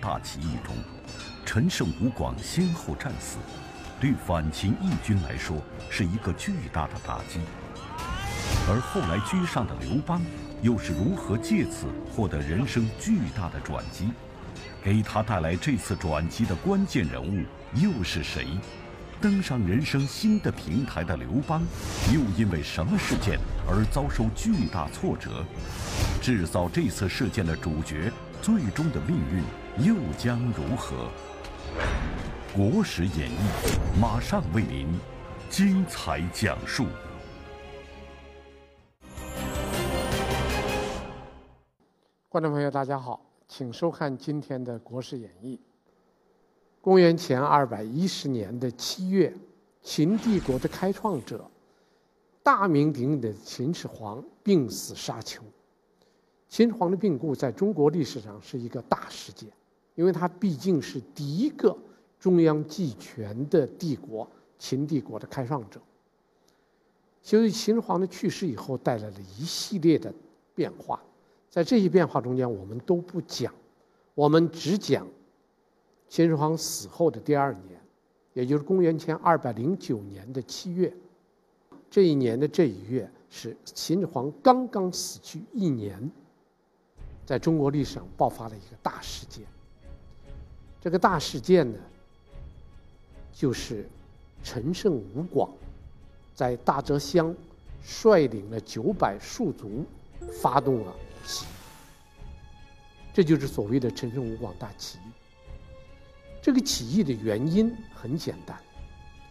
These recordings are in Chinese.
大起义中，陈胜吴广先后战死，对反秦义军来说是一个巨大的打击。而后来居上的刘邦，又是如何借此获得人生巨大的转机？给他带来这次转机的关键人物又是谁？登上人生新的平台的刘邦，又因为什么事件而遭受巨大挫折？制造这次事件的主角，最终的命运又将如何？国史演义，马上为您精彩讲述。观众朋友，大家好，请收看今天的国史演义。公元前二百一十年的七月，秦帝国的开创者、大名鼎鼎的秦始皇病死沙丘。秦始皇的病故在中国历史上是一个大事件，因为他毕竟是第一个中央集权的帝国——秦帝国的开创者。所以，秦始皇的去世以后，带来了一系列的变化。在这些变化中间，我们都不讲，我们只讲。秦始皇死后的第二年，也就是公元前二百零九年的七月，这一年的这一月是秦始皇刚刚死去一年，在中国历史上爆发了一个大事件。这个大事件呢，就是陈胜吴广在大泽乡率领了九百戍卒，发动了起义。这就是所谓的陈胜吴广大起义。这个起义的原因很简单，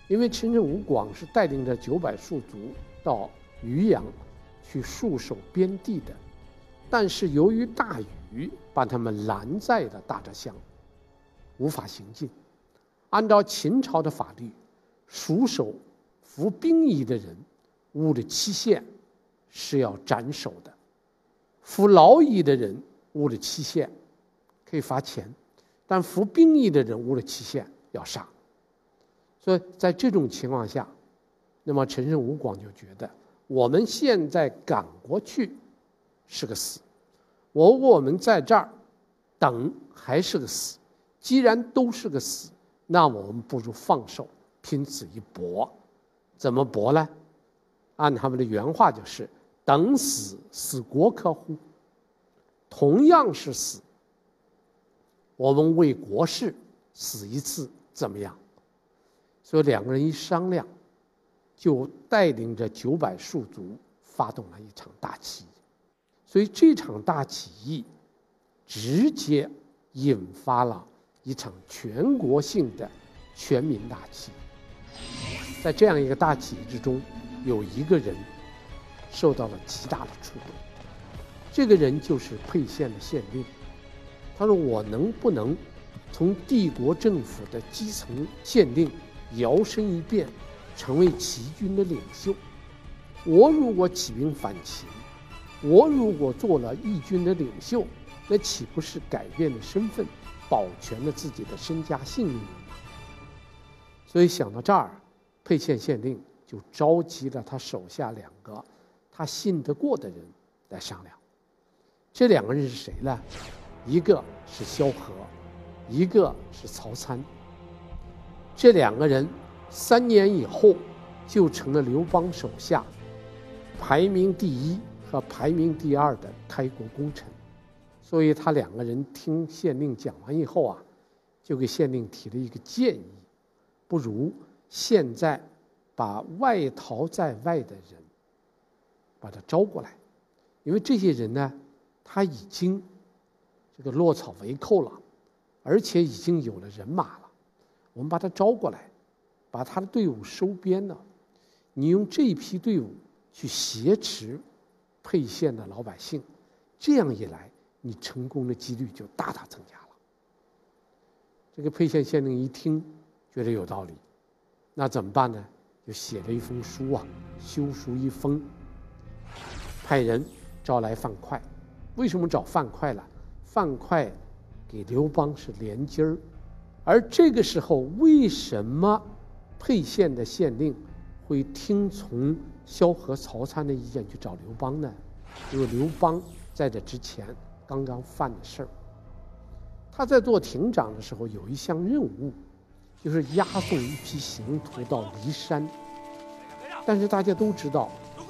因为陈胜吴广是带领着九百戍卒到渔阳去戍守边地的，但是由于大雨把他们拦在了大泽乡，无法行进。按照秦朝的法律，戍守服兵役的人，误了期限是要斩首的；服劳役的人误了期限，可以罚钱。但服兵役的人误了期限要杀，所以在这种情况下，那么陈胜吴广就觉得我们现在赶过去是个死，如果我们在这儿等还是个死，既然都是个死，那我们不如放手，拼死一搏。怎么搏呢？按他们的原话就是：“等死，死国可乎？同样是死。”我们为国事死一次怎么样？所以两个人一商量，就带领着九百戍卒发动了一场大起义。所以这场大起义直接引发了一场全国性的全民大起义。在这样一个大起义之中，有一个人受到了极大的触动，这个人就是沛县的县令。他说：“我能不能从帝国政府的基层县令摇身一变，成为起义军的领袖？我如果起兵反秦，我如果做了义军的领袖，那岂不是改变了身份，保全了自己的身家性命？”所以想到这儿，沛县县令就召集了他手下两个他信得过的人来商量。这两个人是谁呢？一个是萧何，一个是曹参。这两个人三年以后就成了刘邦手下排名第一和排名第二的开国功臣。所以他两个人听县令讲完以后啊，就给县令提了一个建议：不如现在把外逃在外的人把他招过来，因为这些人呢，他已经。这个落草为寇了，而且已经有了人马了。我们把他招过来，把他的队伍收编了。你用这一批队伍去挟持沛县的老百姓，这样一来，你成功的几率就大大增加了。这个沛县县令一听，觉得有道理，那怎么办呢？就写了一封书啊，修书一封，派人招来范劵。为什么找范劵呢？范劵给刘邦是连襟儿，而这个时候，为什么沛县的县令会听从萧何、曹参的意见去找刘邦呢？因为刘邦在这之前刚刚犯的事儿，他在做亭长的时候，有一项任务，就是押送一批刑徒到骊山。但是大家都知道，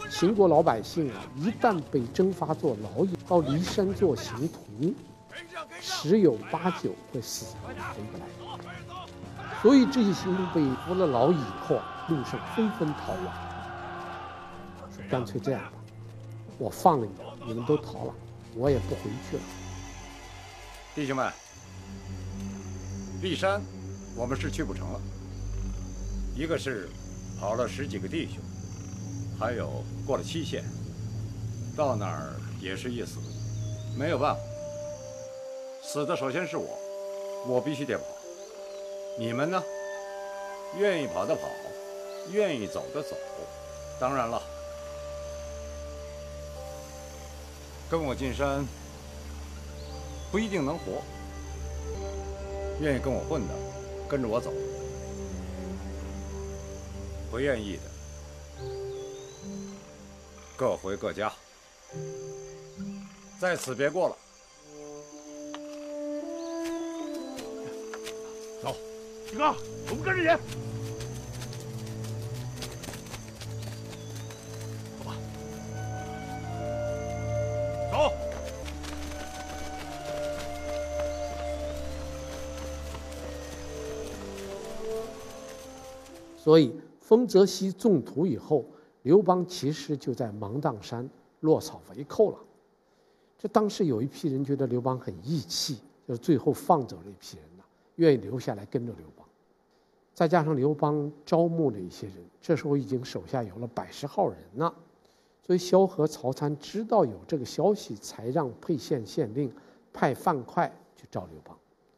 秦国老百姓啊，一旦被征发做劳役，到骊山做刑徒，十有八九会死回不来。所以这些刑徒被服了劳以后，路上纷纷逃亡。干脆这样吧，我放了你，你们都逃了，我也不回去了。弟兄们。骊山，我们是去不成了。一个是跑了十几个弟兄，还有过了期限，到那儿也是一死，没有办法。死的首先是我，我必须得跑。你们呢？愿意跑的跑，愿意走的走。当然了，跟我进山不一定能活。愿意跟我混的，跟着我走；不愿意的，各回各家。在此别过了。走，几个，我们跟着你。所以，丰泽西中土以后，刘邦其实就在芒砀山落草为寇了。这当时有一批人觉得刘邦很义气，就是最后放走了一批人呢，愿意留下来跟着刘邦。再加上刘邦招募了一些人，这时候已经手下有了百十号人了。所以萧何、曹参知道有这个消息，才让沛县县令派范哙去招刘邦。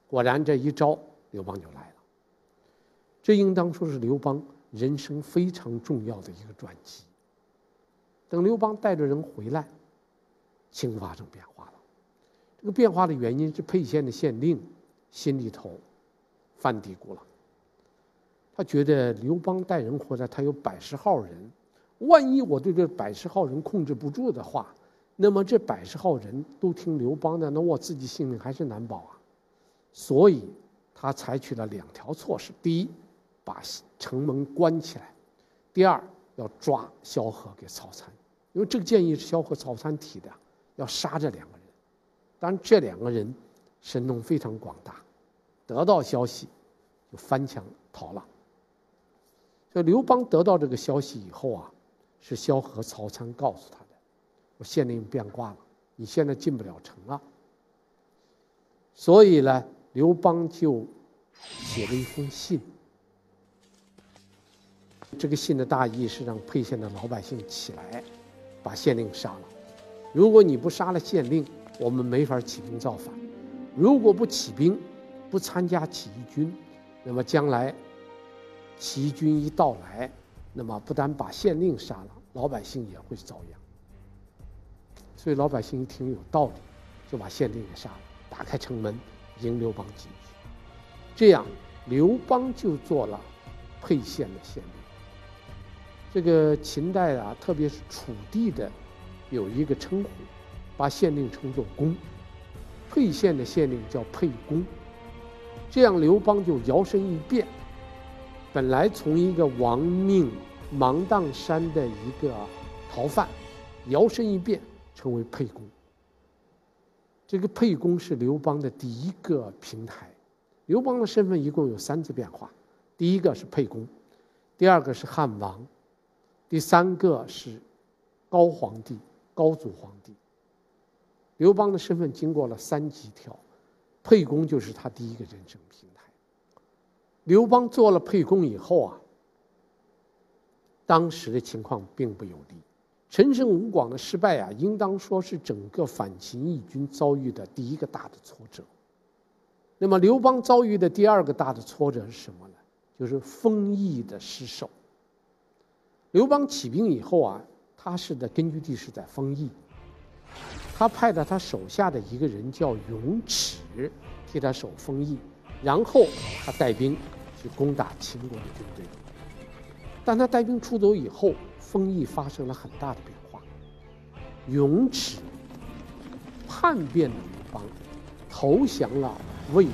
果然，这一招，刘邦就来了。这应当说是刘邦人生非常重要的一个转机。等刘邦带着人回来，情况发生变化了。这个变化的原因是沛县的县令心里头犯嘀咕了。他觉得刘邦带人回来，他有百十号人，万一我对这百十号人控制不住的话，那么这百十号人都听刘邦的，那我自己性命还是难保啊。所以，他采取了两条措施：第一，把城门关起来，第二要抓萧何给曹参，因为这个建议是萧何、曹参提的，要杀这两个人。当然，这两个人神通非常广大，得到消息就翻墙逃了。所以刘邦得到这个消息以后啊，是萧何、曹参告诉他的：“我县令变卦了，你现在进不了城了。”所以呢，刘邦就写了一封信。这个信的大意是让沛县的老百姓起来，把县令杀了。如果你不杀了县令，我们没法起兵造反。如果不起兵，不参加起义军，那么将来起义军一到来，那么不但把县令杀了，老百姓也会遭殃。所以老百姓一听有道理，就把县令给杀了，打开城门迎刘邦进去。这样，刘邦就做了沛县的县令。这个秦代啊，特别是楚地的，有一个称呼，把县令称作公。沛县的县令叫沛公。这样刘邦就摇身一变，本来从一个亡命芒砀山的一个逃犯，摇身一变成为沛公。这个沛公是刘邦的第一个平台。刘邦的身份一共有三次变化：第一个是沛公，第二个是汉王。第三个是高皇帝、高祖皇帝。刘邦的身份经过了三级跳，沛公就是他第一个人生平台。刘邦做了沛公以后啊，当时的情况并不有利，陈胜吴广的失败啊，应当说是整个反秦义军遭遇的第一个大的挫折。那么刘邦遭遇的第二个大的挫折是什么呢？就是丰邑的失守。刘邦起兵以后啊，他是的根据地是在丰邑，他派了他手下的一个人叫勇齿替他守丰邑，然后他带兵去攻打秦国的军队。但他带兵出走以后，丰邑发生了很大的变化，勇齿叛变了刘邦，投降了魏国。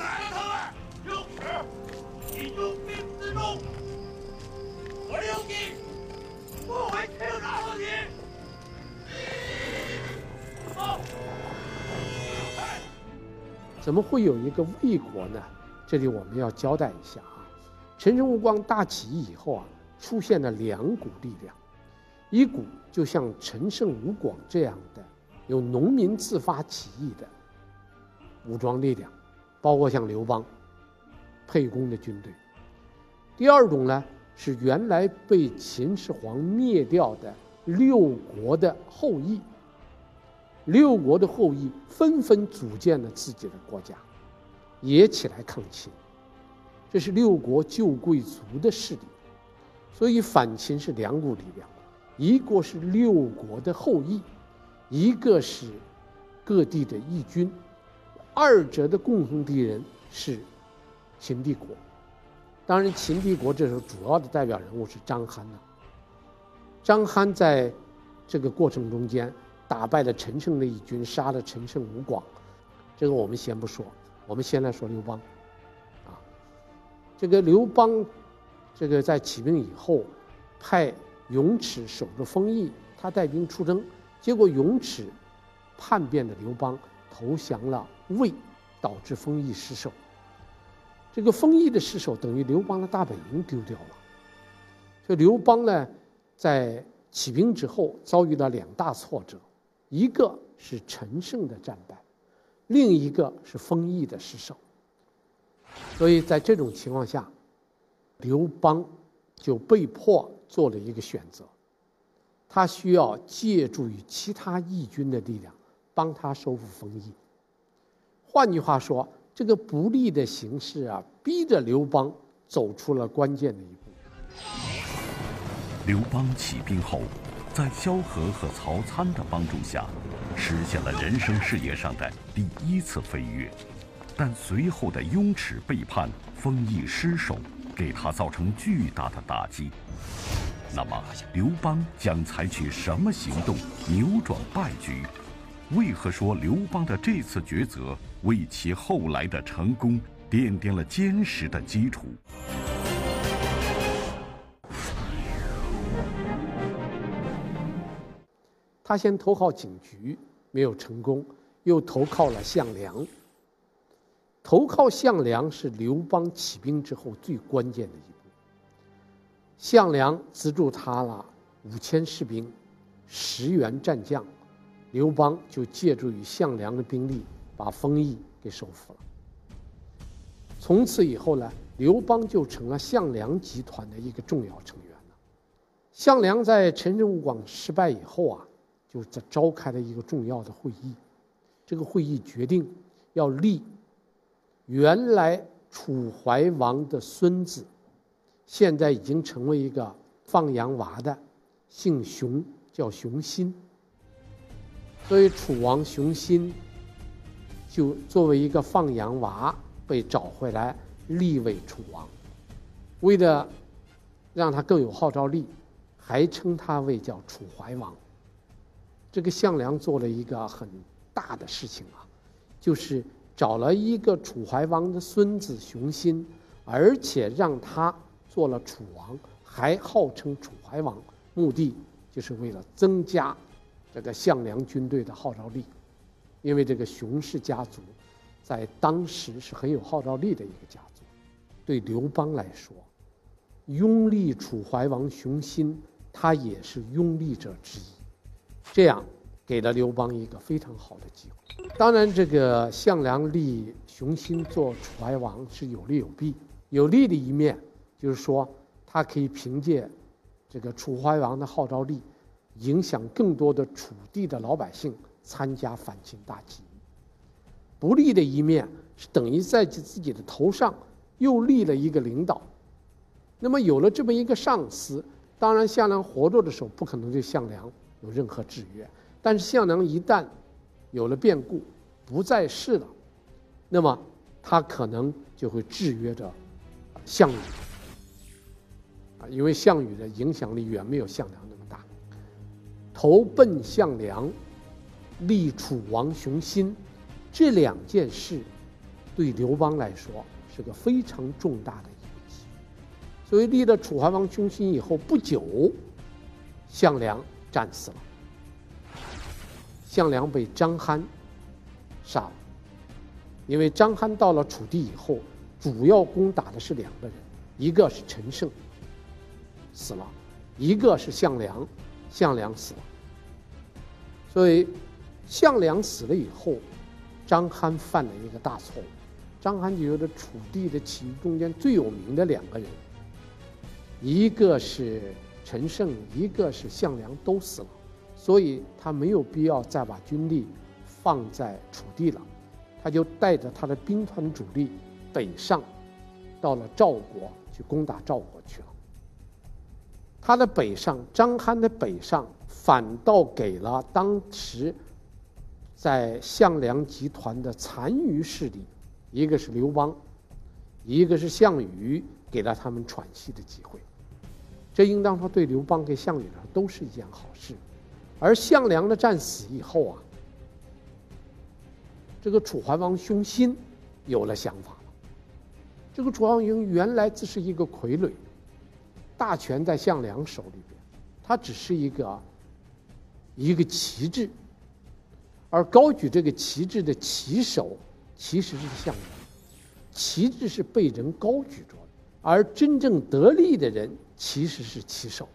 宰了他们！有耻！你拥兵自重，我刘季不会轻饶你。走！怎么会有一个魏国呢？这里我们要交代一下啊。陈胜吴广大起义以后啊，出现了两股力量，一股就像陈胜吴广这样的。有农民自发起义的武装力量，包括像刘邦、沛公的军队。第二种呢，是原来被秦始皇灭掉的六国的后裔。六国的后裔纷纷组建了自己的国家，也起来抗秦。这是六国旧贵族的势力，所以反秦是两股力量，一个是六国的后裔。一个是各地的义军，二者的共同敌人是秦帝国。当然，秦帝国这时候主要的代表人物是章邯呐。章邯在这个过程中间打败了陈胜的义军，杀了陈胜吴广。这个我们先不说，我们先来说刘邦。啊，这个刘邦，这个在起兵以后，派雍齿守着丰邑，他带兵出征。结果雍齿叛变了刘邦投降了魏，导致丰邑失守。这个丰邑的失守等于刘邦的大本营丢掉了。所以刘邦呢，在起兵之后遭遇了两大挫折，一个是陈胜的战败，另一个是丰邑的失守。所以在这种情况下，刘邦就被迫做了一个选择。他需要借助于其他义军的力量，帮他收复封邑。换句话说，这个不利的形势啊，逼着刘邦走出了关键的一步。刘邦起兵后，在萧何和曹参的帮助下，实现了人生事业上的第一次飞跃。但随后的雍齿背叛、封邑失守，给他造成巨大的打击。那么，刘邦将采取什么行动扭转败局？为何说刘邦的这次抉择为其后来的成功奠定了坚实的基础？他先投靠景橘，没有成功，又投靠了项梁。投靠项梁是刘邦起兵之后最关键的一步。项梁资助他了五千士兵，十员战将，刘邦就借助于项梁的兵力，把丰邑给收复了。从此以后呢，刘邦就成了项梁集团的一个重要成员了。项梁在陈胜吴广失败以后啊，就在召开了一个重要的会议，这个会议决定要立原来楚怀王的孙子。现在已经成为一个放羊娃的，姓熊，叫熊心。所以楚王熊心就作为一个放羊娃被找回来，立为楚王。为了让他更有号召力，还称他为叫楚怀王。这个项梁做了一个很大的事情啊，就是找了一个楚怀王的孙子熊心，而且让他。做了楚王，还号称楚怀王，目的就是为了增加这个项梁军队的号召力，因为这个熊氏家族在当时是很有号召力的一个家族。对刘邦来说，拥立楚怀王熊心，他也是拥立者之一，这样给了刘邦一个非常好的机会。当然，这个项梁立熊心做楚怀王是有利有弊，有利的一面。就是说，他可以凭借这个楚怀王的号召力，影响更多的楚地的老百姓参加反秦大起义。不利的一面是等于在自己的头上又立了一个领导。那么有了这么一个上司，当然项梁活着的时候不可能对项梁有任何制约，但是项梁一旦有了变故，不在世了，那么他可能就会制约着项羽啊，因为项羽的影响力远没有项梁那么大。投奔项梁，立楚王熊心，这两件事对刘邦来说是个非常重大的。所以立了楚怀王熊心以后不久，项梁战死了。项梁被张邯杀了，因为张邯到了楚地以后，主要攻打的是两个人，一个是陈胜，死了；一个是项梁，项梁死了。所以项梁死了以后，张邯犯了一个大错误。张邯就觉得楚地的起义中间最有名的两个人。一个是陈胜，一个是项梁，都死了，所以他没有必要再把军力放在楚地了，他就带着他的兵团主力北上，到了赵国去攻打赵国去了。他的北上，张邯的北上，反倒给了当时在项梁集团的残余势力，一个是刘邦，一个是项羽，给了他们喘息的机会。这应当说对刘邦跟项羽来说都是一件好事，而项梁的战死以后啊，这个楚怀王熊心有了想法了。这个楚王熊原来只是一个傀儡，大权在项梁手里边，他只是一个一个旗帜，而高举这个旗帜的旗手其实是项梁，旗帜是被人高举着，而真正得利的人。其实是旗手。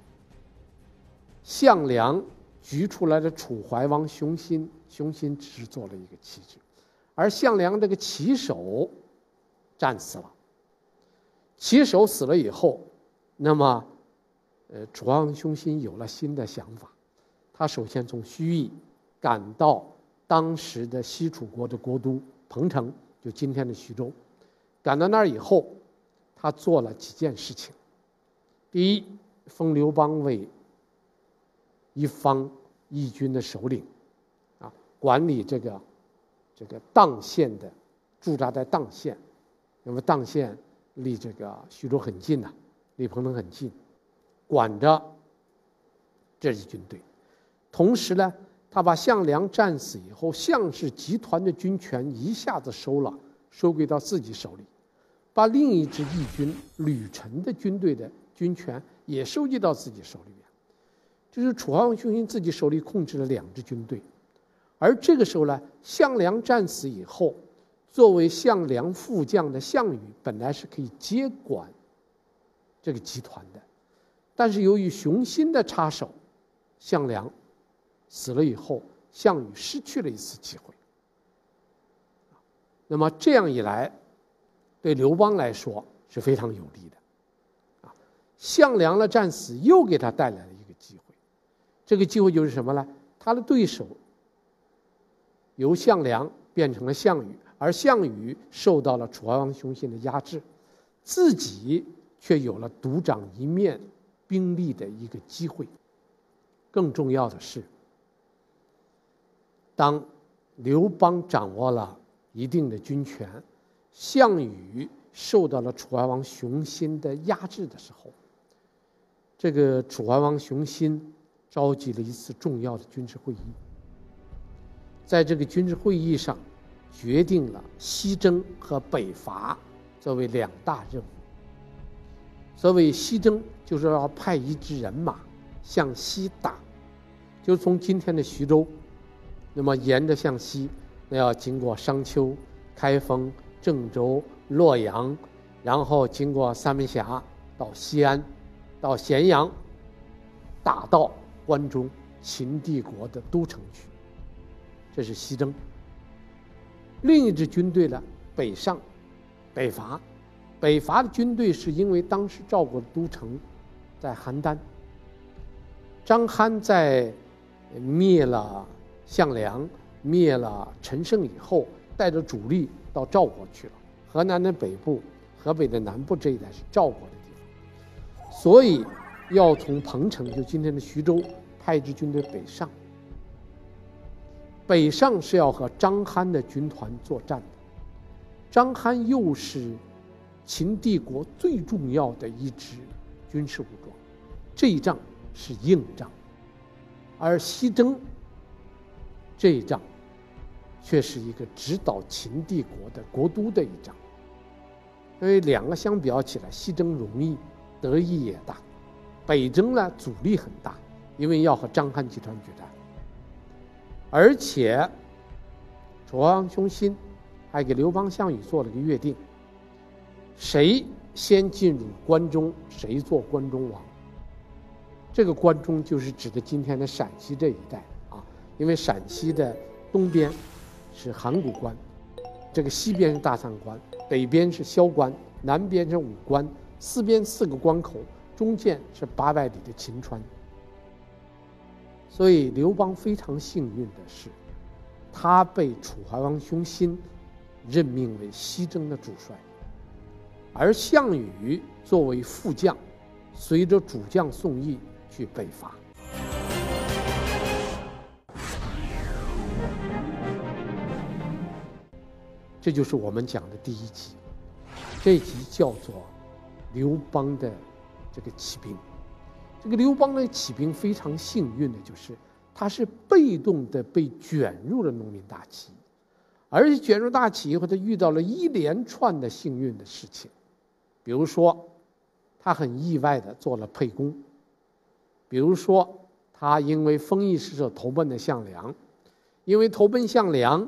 项梁举出来的楚怀王雄心，雄心只是做了一个旗帜，而项梁这个旗手战死了。旗手死了以后，那么，呃，楚王雄心有了新的想法，他首先从盱眙赶到当时的西楚国的国都彭城，就今天的徐州。赶到那儿以后，他做了几件事情。第一，封刘邦为一方义军的首领，啊，管理这个这个砀县的驻扎在砀县，那么砀县离这个徐州很近呐，离彭城很近，管着这支军队。同时呢，他把项梁战死以后，项氏集团的军权一下子收了，收归到自己手里，把另一支义军吕臣的军队的。军权也收集到自己手里面，就是楚怀王熊心自己手里控制了两支军队，而这个时候呢，项梁战死以后，作为项梁副将的项羽本来是可以接管这个集团的，但是由于熊心的插手，项梁死了以后，项羽失去了一次机会。那么这样一来，对刘邦来说是非常有利的。啊项梁的战死又给他带来了一个机会，这个机会就是什么呢？他的对手由项梁变成了项羽，而项羽受到了楚怀王熊心的压制，自己却有了独掌一面兵力的一个机会。更重要的是，当刘邦掌握了一定的军权，项羽受到了楚怀王熊心的压制的时候。这个楚怀王熊心召集了一次重要的军事会议，在这个军事会议上，决定了西征和北伐作为两大任务。所谓西征，就是要派一支人马向西打，就从今天的徐州，那么沿着向西，那要经过商丘、开封、郑州、洛阳，然后经过三门峡到西安。到咸阳，打到关中，秦帝国的都城去。这是西征。另一支军队呢，北上，北伐。北伐的军队是因为当时赵国的都城在邯郸。张邯在灭了项梁，灭了陈胜以后，带着主力到赵国去了。河南的北部、河北的南部这一带是赵国的地方，所以要从彭城，就今天的徐州，派一支军队北上。北上是要和章邯的军团作战的。章邯又是秦帝国最重要的一支军事武装，这一仗是硬仗，而西征这一仗却是一个指导秦帝国的国都的一仗。因为两个相比较起来，西征容易，得益也大；北征呢，阻力很大，因为要和章邯集团决战，而且楚王雄心。还给刘邦、项羽做了个约定：谁先进入关中，谁做关中王。这个关中就是指的今天的陕西这一带，因为陕西的东边是函谷关，这个西边是大散关，北边是萧关，南边是武关，四边四个关口，中间是八百里的秦川。所以刘邦非常幸运的是，他被楚怀王兄辛。任命为西征的主帅，而项羽作为副将，随着主将宋义去北伐。这就是我们讲的第一集，这一集叫做刘邦的这个起兵。这个刘邦的起兵非常幸运的就是，他是被动的被卷入了农民大起义。而且卷入大起以后，他遇到了一连串的幸运的事情，比如说，他很意外的做了沛公；比如说，他因为封邑使者投奔了项梁，因为投奔项梁，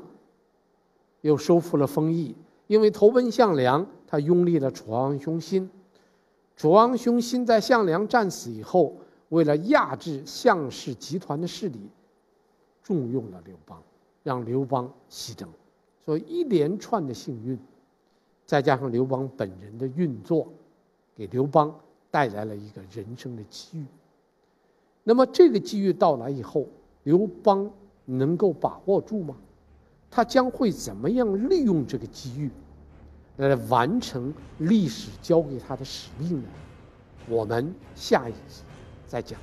又收复了封邑；因为投奔项梁，他拥立了楚王雄心。楚王雄心在项梁战死以后，为了压制项氏集团的势力，重用了刘邦，让刘邦西征。所以一连串的幸运，再加上刘邦本人的运作，给刘邦带来了一个人生的机遇。那么这个机遇到来以后，刘邦能够把握住吗？他将会怎么样利用这个机遇，来完成历史交给他的使命呢？我们下一集再讲。